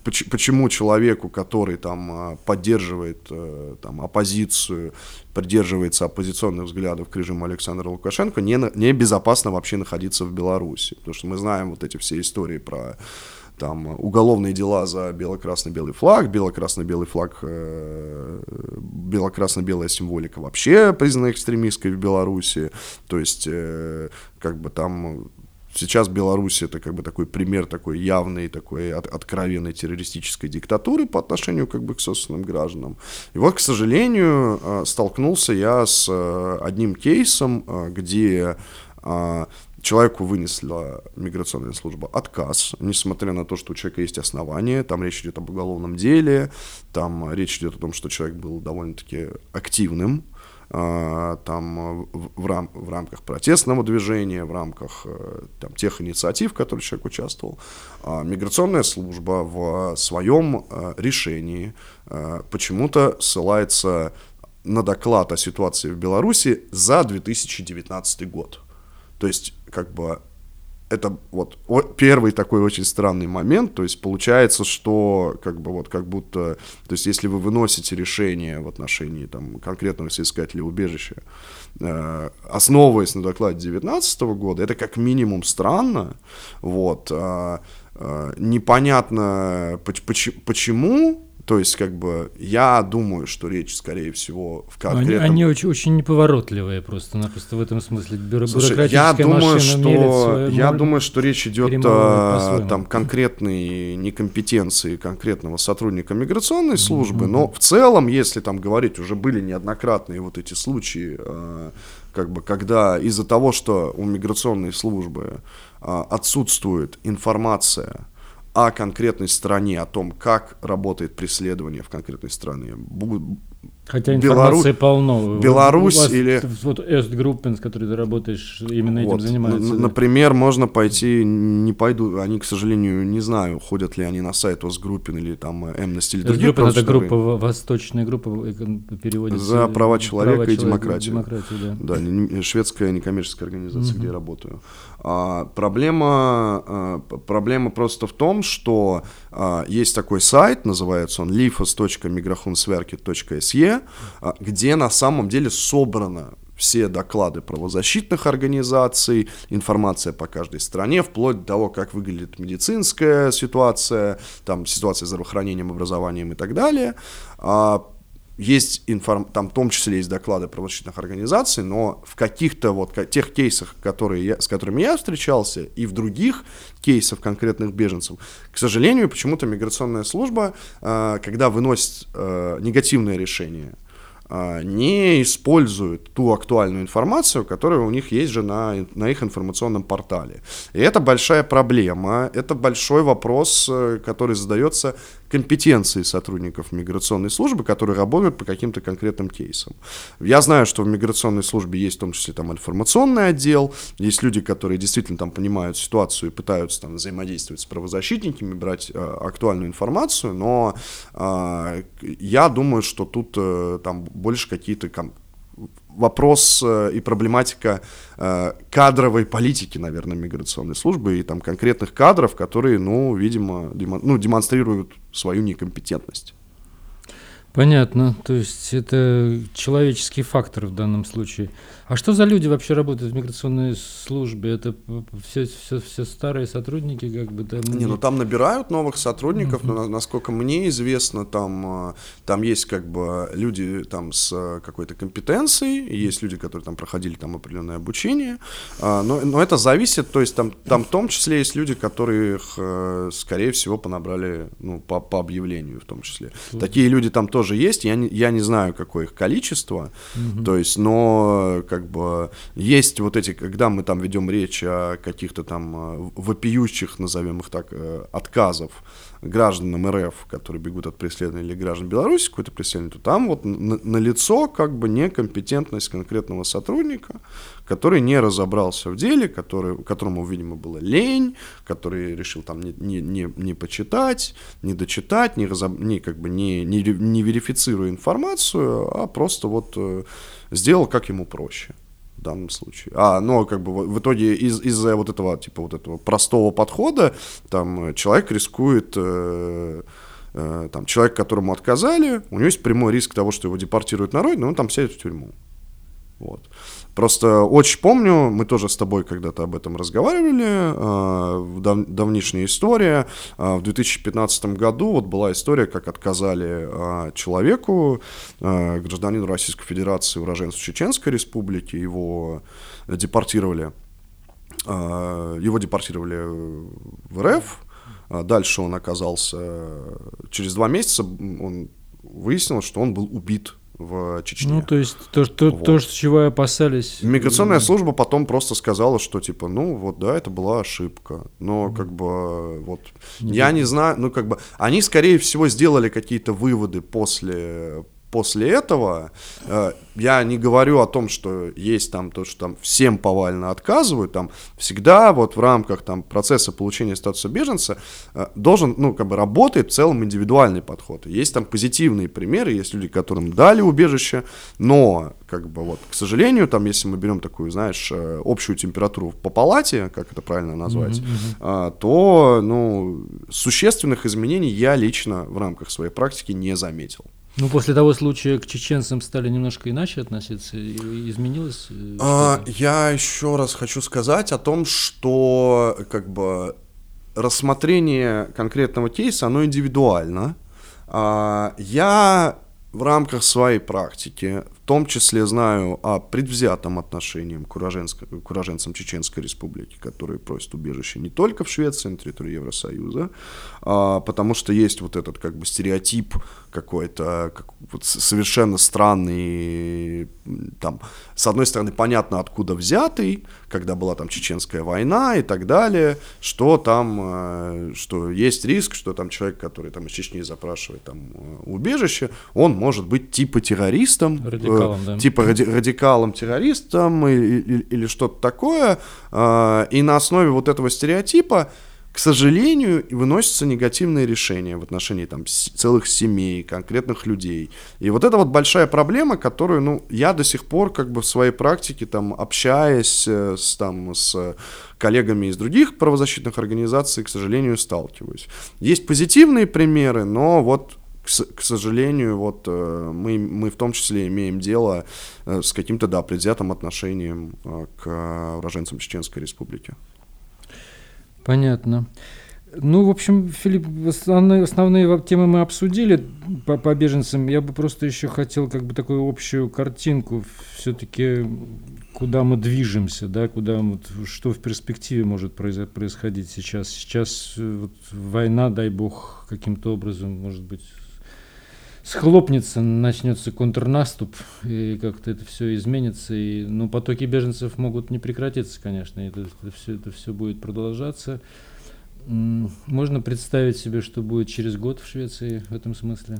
почему человеку, который там а, поддерживает э, там, оппозицию, придерживается оппозиционных взглядов к режиму Александра Лукашенко, не, не безопасно вообще находиться в Беларуси. Потому что мы знаем вот эти все истории про там уголовные дела за бело-красно-белый флаг, бело-красно-белый флаг, э, бело-красно-белая символика вообще признана экстремистской в Беларуси, то есть как бы там Сейчас Беларусь это как бы такой пример такой явной, такой от, откровенной террористической диктатуры по отношению как бы к собственным гражданам. И вот, к сожалению, э, столкнулся я с э, одним кейсом, э, где человеку вынесла миграционная служба отказ, несмотря на то, что у человека есть основания, там речь идет об уголовном деле, там речь идет о том, что человек был довольно-таки активным, там в, рам, в рамках протестного движения, в рамках э, там, тех инициатив, в которых человек участвовал, а, миграционная служба в своем э, решении э, почему-то ссылается на доклад о ситуации в Беларуси за 2019 год. То есть, как бы это вот первый такой очень странный момент, то есть получается, что как бы вот как будто, то есть если вы выносите решение в отношении там конкретного соискателя убежища, э, основываясь на докладе 2019 года, это как минимум странно, вот, э, э, непонятно почему, то есть, как бы, я думаю, что речь, скорее всего, в конкретном... Они, они очень, очень неповоротливые просто-напросто в этом смысле. Бюро, Слушай, я думаю, что, я думаю, что речь идет о а, там, конкретной некомпетенции конкретного сотрудника миграционной службы, mm-hmm. но в целом, если там говорить, уже были неоднократные вот эти случаи, а, как бы, когда из-за того, что у миграционной службы а, отсутствует информация о конкретной стране, о том, как работает преследование в конкретной стране. Хотя информации Белару... полно. Беларусь вас, или... Вот Эстгруппен, с которой ты работаешь, именно вот. этим занимается. Н- например, можно пойти, не пойду, они, к сожалению, не знаю, ходят ли они на сайт Остгруппен или там Amnesty или другие. Остгруппен это группа, восточная группа, переводится... За права человека права и человека, демократию. демократию да. да, шведская некоммерческая организация, угу. где я работаю. А, проблема, а, проблема просто в том, что а, есть такой сайт, называется он lifos.migrahonsverket.se, а, где на самом деле собрано все доклады правозащитных организаций, информация по каждой стране, вплоть до того, как выглядит медицинская ситуация, там ситуация с здравоохранением, образованием и так далее. Есть информ... там в том числе есть доклады правозащитных организаций, но в каких-то вот тех кейсах, которые я, с которыми я встречался, и в других кейсах конкретных беженцев, к сожалению, почему-то миграционная служба, э, когда выносит э, негативное решение, э, не использует ту актуальную информацию, которая у них есть же на, на их информационном портале. И это большая проблема, это большой вопрос, который задается компетенции сотрудников миграционной службы, которые работают по каким-то конкретным кейсам. Я знаю, что в миграционной службе есть в том числе там информационный отдел, есть люди, которые действительно там понимают ситуацию и пытаются там взаимодействовать с правозащитниками, брать э, актуальную информацию, но э, я думаю, что тут э, там больше какие-то вопрос э, и проблематика э, кадровой политики, наверное, миграционной службы и там конкретных кадров, которые, ну, видимо, демон, ну, демонстрируют свою некомпетентность. Понятно, то есть это человеческий фактор в данном случае. А что за люди вообще работают в миграционной службе? Это все, все, все старые сотрудники, как бы там. Не, ну там набирают новых сотрудников, uh-huh. но насколько мне известно, там, а, там есть как бы люди там с какой-то компетенцией, есть люди, которые там проходили там определенное обучение, а, но, но это зависит, то есть там, там в том числе есть люди, которых, э, скорее всего, понабрали ну, по, по объявлению в том числе. Uh-huh. Такие люди там тоже есть, я не, я не знаю, какое их количество, mm-hmm. то есть, но как бы есть вот эти, когда мы там ведем речь о каких-то там э, вопиющих, назовем их так, э, отказов гражданам РФ, которые бегут от преследования, или граждан Беларуси какое-то преследование, то там вот на, на лицо как бы некомпетентность конкретного сотрудника, который не разобрался в деле, который, которому, видимо, было лень, который решил там не, не, не, не почитать, не дочитать, не, разоб... не, как бы не, не, не верифицируя информацию, а просто вот э, сделал как ему проще в данном случае. А, но как бы в итоге из, из-за вот этого, типа, вот этого простого подхода, там, человек рискует, э, э, там, человек, которому отказали, у него есть прямой риск того, что его депортируют на родину, он там сядет в тюрьму. Вот. Просто очень помню, мы тоже с тобой когда-то об этом разговаривали, э, дав, давнишняя история. Э, в 2015 году вот была история, как отказали э, человеку, гражданину Российской Федерации, уроженцу Чеченской Республики, его депортировали, его депортировали в РФ, Дальше он оказался, через два месяца он выяснил, что он был убит в Чечне. Ну, то есть то, то, вот. то чего опасались. Миграционная служба потом просто сказала, что типа, ну вот да, это была ошибка. Но как бы вот не я не знаю, ну как бы они скорее всего сделали какие-то выводы после после этого э, я не говорю о том, что есть там то, что там всем повально отказывают, там всегда вот в рамках там процесса получения статуса беженца э, должен, ну, как бы работает в целом индивидуальный подход. Есть там позитивные примеры, есть люди, которым дали убежище, но, как бы вот, к сожалению, там, если мы берем такую, знаешь, э, общую температуру по палате, как это правильно назвать, mm-hmm. то, ну, существенных изменений я лично в рамках своей практики не заметил. Ну, после того случая к чеченцам стали немножко иначе относиться, изменилось? Э, а, я еще раз хочу сказать о том, что как бы рассмотрение конкретного кейса, оно индивидуально. А, я в рамках своей практики, том числе знаю о предвзятом отношении к, уроженцам Чеченской Республики, которые просят убежище не только в Швеции, на территории Евросоюза, а, потому что есть вот этот как бы стереотип какой-то как, вот совершенно странный, там, с одной стороны, понятно, откуда взятый, когда была там чеченская война и так далее, что там, э, что есть риск, что там человек, который там из Чечни запрашивает там э, убежище, он может быть типа террористом, э, радикалом, э, да. типа ради, радикалом террористом или, или, или что-то такое, э, и на основе вот этого стереотипа к сожалению, выносятся негативные решения в отношении там, целых семей, конкретных людей. И вот это вот большая проблема, которую ну, я до сих пор как бы в своей практике, там, общаясь э, с, там, с коллегами из других правозащитных организаций, к сожалению, сталкиваюсь. Есть позитивные примеры, но вот к, к сожалению, вот э, мы, мы в том числе имеем дело э, с каким-то, да, предвзятым отношением к уроженцам Чеченской Республики. Понятно. Ну, в общем, Филипп, основные, основные темы мы обсудили по, по беженцам. Я бы просто еще хотел как бы такую общую картинку все-таки, куда мы движемся, да, куда вот, что в перспективе может происходить сейчас. Сейчас э, вот, война, дай бог, каким-то образом, может быть, схлопнется, начнется контрнаступ, и как-то это все изменится. И, ну, потоки беженцев могут не прекратиться, конечно, это, это, все, это все будет продолжаться. Можно представить себе, что будет через год в Швеции в этом смысле?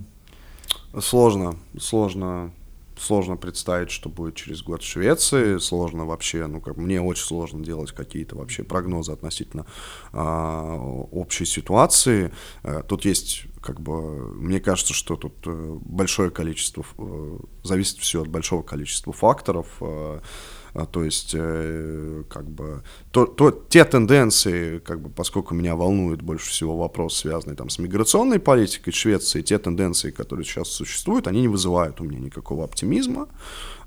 Сложно, сложно сложно представить, что будет через год в Швеции, сложно вообще, ну как мне очень сложно делать какие-то вообще прогнозы относительно а, общей ситуации. А, тут есть как бы, мне кажется, что тут э, большое количество, э, зависит все от большого количества факторов. А, а, то есть, э, как бы, то, то, те тенденции, как бы, поскольку меня волнует больше всего вопрос, связанный там с миграционной политикой Швеции, те тенденции, которые сейчас существуют, они не вызывают у меня никакого оптимизма.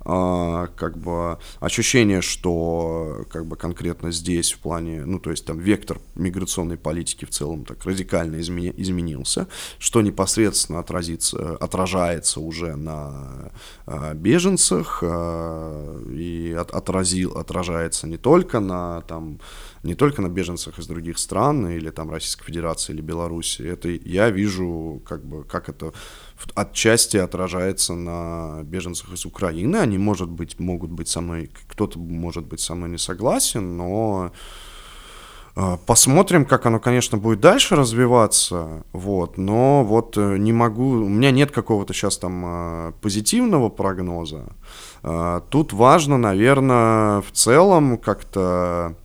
А, как бы ощущение, что как бы конкретно здесь в плане, ну то есть там вектор миграционной политики в целом так радикально изме- изменился, что непосредственно отразится, отражается уже на а, беженцах а, и от, отразил, отражается не только на там не только на беженцах из других стран или там Российской Федерации или Беларуси. Это я вижу как бы как это отчасти отражается на беженцах из Украины. Они, может быть, могут быть со мной, кто-то может быть со мной не согласен, но э, Посмотрим, как оно, конечно, будет дальше развиваться, вот, но вот э, не могу, у меня нет какого-то сейчас там э, позитивного прогноза. Тут важно, наверное, в целом как-то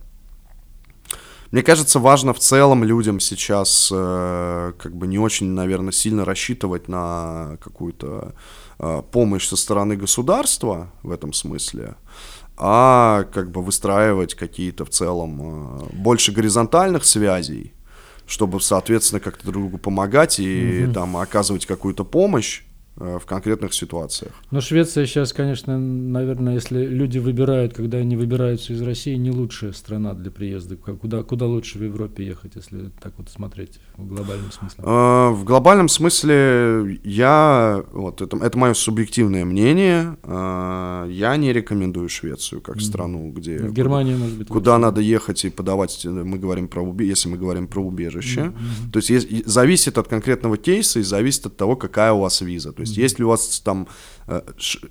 мне кажется, важно в целом людям сейчас э, как бы не очень, наверное, сильно рассчитывать на какую-то э, помощь со стороны государства в этом смысле, а как бы выстраивать какие-то в целом э, больше горизонтальных связей, чтобы, соответственно, как-то друг другу помогать и угу. там оказывать какую-то помощь в конкретных ситуациях. Но Швеция сейчас, конечно, наверное, если люди выбирают, когда они выбираются из России, не лучшая страна для приезда. Куда, куда лучше в Европе ехать, если так вот смотреть в глобальном смысле? Э, в глобальном смысле я, вот это, это мое субъективное мнение, э, я не рекомендую Швецию как страну, где... В Германию, может быть. Куда лучше. надо ехать и подавать, мы говорим про, если мы говорим про убежище. Mm-hmm. То есть, есть зависит от конкретного кейса и зависит от того, какая у вас виза. Есть, если у вас там, э,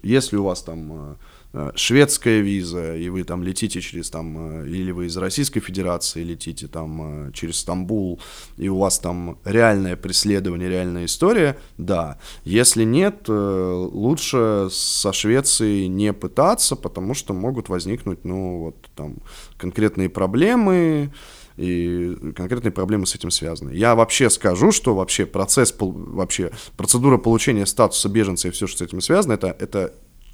если у вас там э, э, шведская виза, и вы там летите через там, или вы из Российской Федерации летите там через Стамбул, и у вас там реальное преследование, реальная история, да. Если нет, лучше со Швецией не пытаться, потому что могут возникнуть, ну, вот там конкретные проблемы, и конкретные проблемы с этим связаны. Я вообще скажу, что вообще процесс, вообще процедура получения статуса беженца и все, что с этим связано, это, это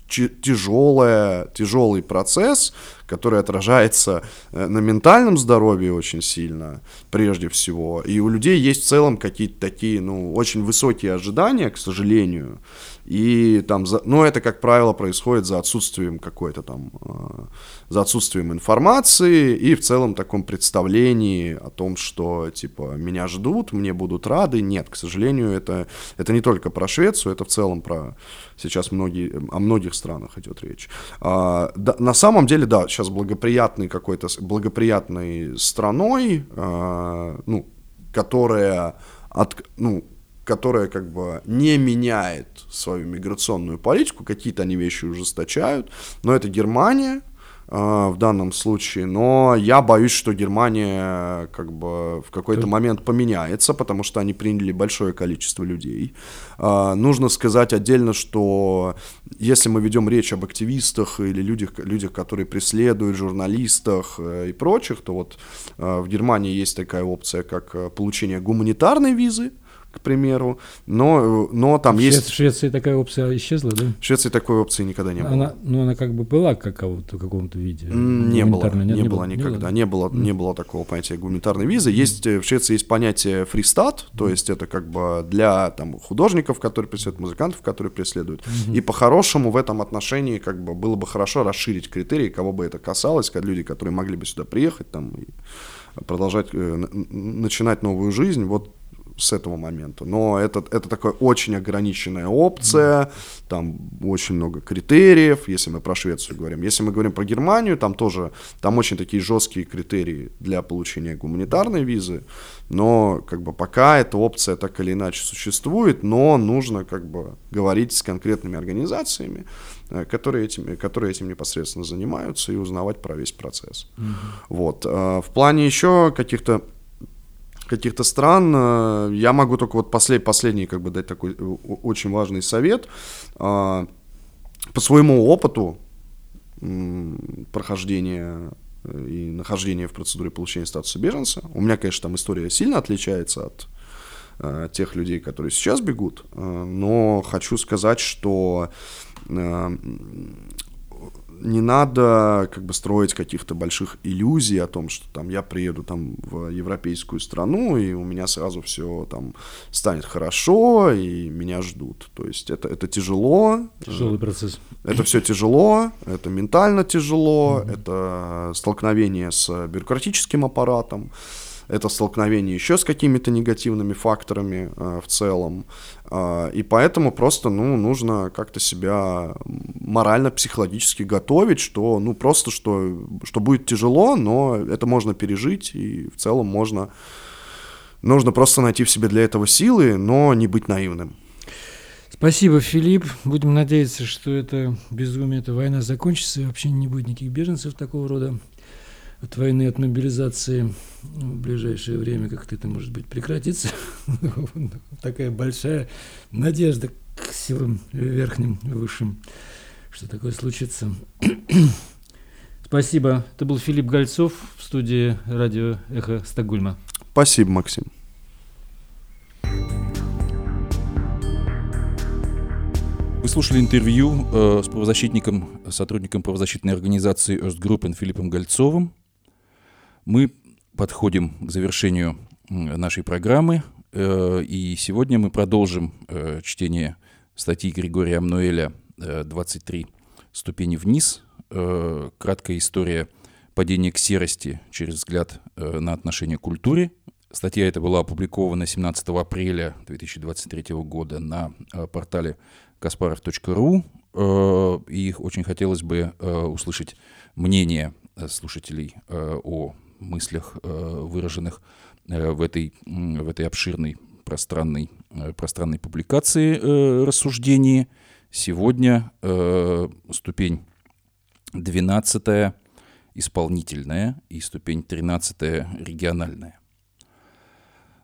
тяжелая, тяжелый процесс, который отражается э, на ментальном здоровье очень сильно, прежде всего. И у людей есть в целом какие-то такие, ну, очень высокие ожидания, к сожалению. И там, за, ну, это, как правило, происходит за отсутствием какой-то там, э, за отсутствием информации и в целом таком представлении о том, что, типа, меня ждут, мне будут рады. Нет, к сожалению, это, это не только про Швецию, это в целом про сейчас многие, о многих странах идет речь. А, да, на самом деле, да, сейчас благоприятной какой-то, благоприятной страной, а, ну, которая, от, ну, которая как бы не меняет свою миграционную политику, какие-то они вещи ужесточают, но это Германия, в данном случае, но я боюсь, что Германия как бы в какой-то момент поменяется, потому что они приняли большое количество людей. А, нужно сказать отдельно, что если мы ведем речь об активистах или людях, людях которые преследуют, журналистах э, и прочих, то вот э, в Германии есть такая опция, как э, получение гуманитарной визы, к примеру, но, но там в есть... В Швеции такая опция исчезла, да? В Швеции такой опции никогда не было. Она, ну, она как бы была какого-то, в каком-то виде. Не было, не, не было никогда, не было, не было такого понятия гуманитарной визы. Есть, в Швеции есть понятие фристат, то есть это как бы для там, художников, которые преследуют, музыкантов, которые преследуют. И по-хорошему в этом отношении как бы было бы хорошо расширить критерии, кого бы это касалось, как люди, которые могли бы сюда приехать там и продолжать э, начинать новую жизнь. Вот с этого момента. Но это, это такая очень ограниченная опция, mm. там очень много критериев, если мы про Швецию говорим. Если мы говорим про Германию, там тоже, там очень такие жесткие критерии для получения гуманитарной визы, но как бы пока эта опция так или иначе существует, но нужно как бы говорить с конкретными организациями, э, которые этим, которые этим непосредственно занимаются и узнавать про весь процесс. Mm-hmm. Вот. Э, в плане еще каких-то каких-то стран, э, я могу только вот послед, последний как бы дать такой э, очень важный совет. А, по своему опыту прохождения э, и нахождения в процедуре получения статуса беженца, у меня, конечно, там история сильно отличается от тех людей, которые сейчас бегут, но хочу сказать, что не надо как бы строить каких-то больших иллюзий о том, что там я приеду там в европейскую страну и у меня сразу все там станет хорошо и меня ждут. То есть это это тяжело. Тяжелый процесс. Это все тяжело, это ментально тяжело, mm-hmm. это столкновение с бюрократическим аппаратом это столкновение еще с какими-то негативными факторами э, в целом. Э, и поэтому просто, ну, нужно как-то себя морально-психологически готовить, что, ну, просто, что, что будет тяжело, но это можно пережить, и в целом можно, нужно просто найти в себе для этого силы, но не быть наивным. Спасибо, Филипп. Будем надеяться, что это безумие, эта война закончится, и вообще не будет никаких беженцев такого рода от войны, от мобилизации в ближайшее время как-то это, может быть, прекратится. Такая большая надежда к силам верхним, высшим, что такое случится. Спасибо. Это был Филипп Гольцов в студии радио «Эхо Стокгольма». Спасибо, Максим. Вы слушали интервью э, с правозащитником, сотрудником правозащитной организации Остгруппен Филиппом Гольцовым. Мы подходим к завершению нашей программы, э, и сегодня мы продолжим э, чтение статьи Григория Амнуэля «23 ступени вниз». Э, краткая история падения к серости через взгляд на отношение к культуре. Статья эта была опубликована 17 апреля 2023 года на портале kasparov.ru, и очень хотелось бы услышать мнение слушателей о мыслях, э, выраженных э, в этой, в этой обширной пространной, э, пространной публикации рассуждений. Сегодня ступень 12 исполнительная и ступень 13 региональная.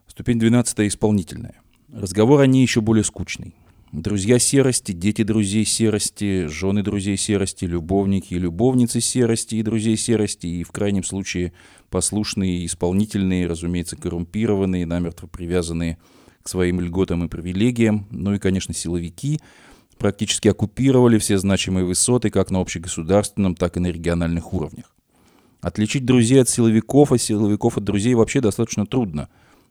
Ступень 12 исполнительная. Разговор о ней еще более скучный. Друзья серости, дети друзей серости, жены друзей серости, любовники и любовницы серости и друзей серости, и в крайнем случае послушные, исполнительные, разумеется, коррумпированные, намертво привязанные к своим льготам и привилегиям, ну и, конечно, силовики, практически оккупировали все значимые высоты как на общегосударственном, так и на региональных уровнях. Отличить друзей от силовиков, а силовиков от друзей вообще достаточно трудно.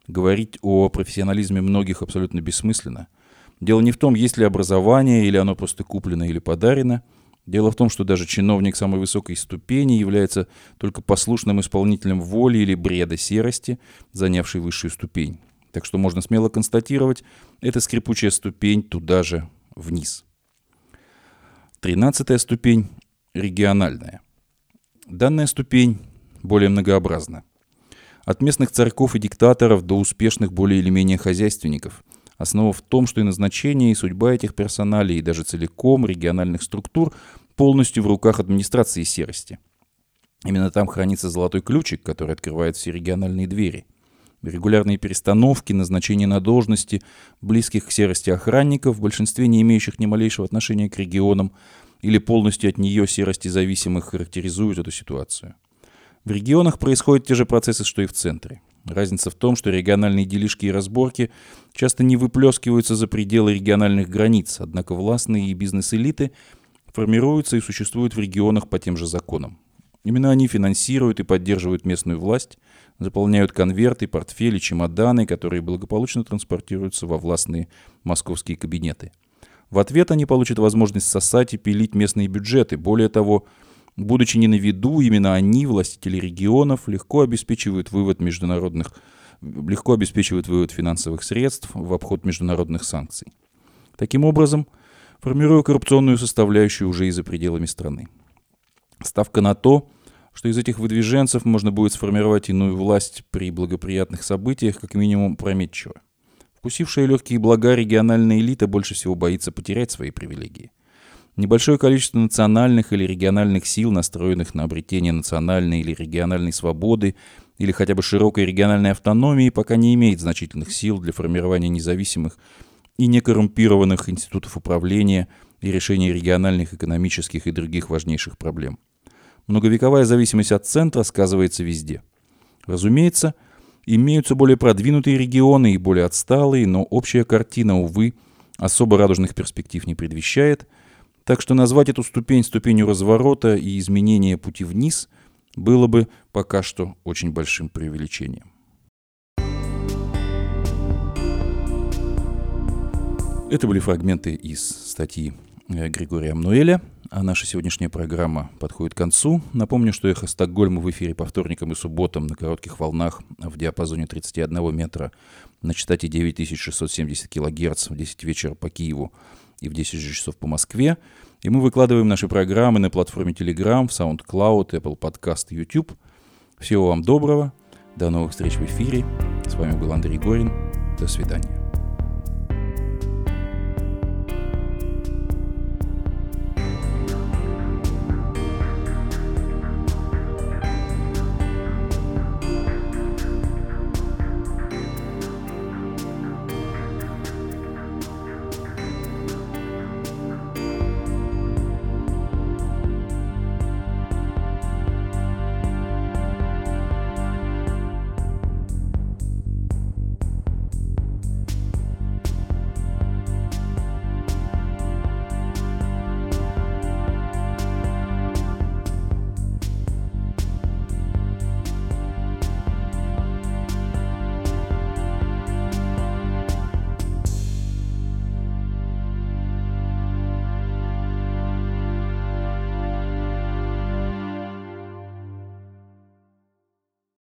Говорить о профессионализме многих абсолютно бессмысленно – Дело не в том, есть ли образование, или оно просто куплено или подарено. Дело в том, что даже чиновник самой высокой ступени является только послушным исполнителем воли или бреда серости, занявший высшую ступень. Так что можно смело констатировать, это скрипучая ступень туда же, вниз. Тринадцатая ступень – региональная. Данная ступень более многообразна. От местных царьков и диктаторов до успешных более или менее хозяйственников – Основа в том, что и назначение, и судьба этих персоналей, и даже целиком региональных структур полностью в руках администрации серости. Именно там хранится золотой ключик, который открывает все региональные двери. Регулярные перестановки, назначение на должности близких к серости охранников, в большинстве не имеющих ни малейшего отношения к регионам или полностью от нее серости зависимых, характеризуют эту ситуацию. В регионах происходят те же процессы, что и в центре. Разница в том, что региональные делишки и разборки часто не выплескиваются за пределы региональных границ, однако властные и бизнес-элиты формируются и существуют в регионах по тем же законам. Именно они финансируют и поддерживают местную власть, заполняют конверты, портфели, чемоданы, которые благополучно транспортируются во властные московские кабинеты. В ответ они получат возможность сосать и пилить местные бюджеты. Более того, Будучи не на виду, именно они, властители регионов, легко обеспечивают вывод международных, легко обеспечивают вывод финансовых средств в обход международных санкций. Таким образом, формируя коррупционную составляющую уже и за пределами страны. Ставка на то, что из этих выдвиженцев можно будет сформировать иную власть при благоприятных событиях, как минимум прометчиво. Вкусившая легкие блага региональная элита больше всего боится потерять свои привилегии – Небольшое количество национальных или региональных сил, настроенных на обретение национальной или региональной свободы или хотя бы широкой региональной автономии, пока не имеет значительных сил для формирования независимых и некоррумпированных институтов управления и решения региональных экономических и других важнейших проблем. Многовековая зависимость от центра сказывается везде. Разумеется, имеются более продвинутые регионы и более отсталые, но общая картина, увы, особо радужных перспектив не предвещает – Так что назвать эту ступень ступенью разворота и изменения пути вниз было бы пока что очень большим преувеличением. Это были фрагменты из статьи э, Григория Амнуэля, а наша сегодняшняя программа подходит к концу. Напомню, что «Эхо Стокгольма» в эфире по вторникам и субботам на коротких волнах в диапазоне 31 метра на частоте 9670 кГц в 10 вечера по Киеву и в 10 часов по Москве. И мы выкладываем наши программы на платформе Telegram, в SoundCloud, Apple Podcast, YouTube. Всего вам доброго. До новых встреч в эфире. С вами был Андрей Горин. До свидания.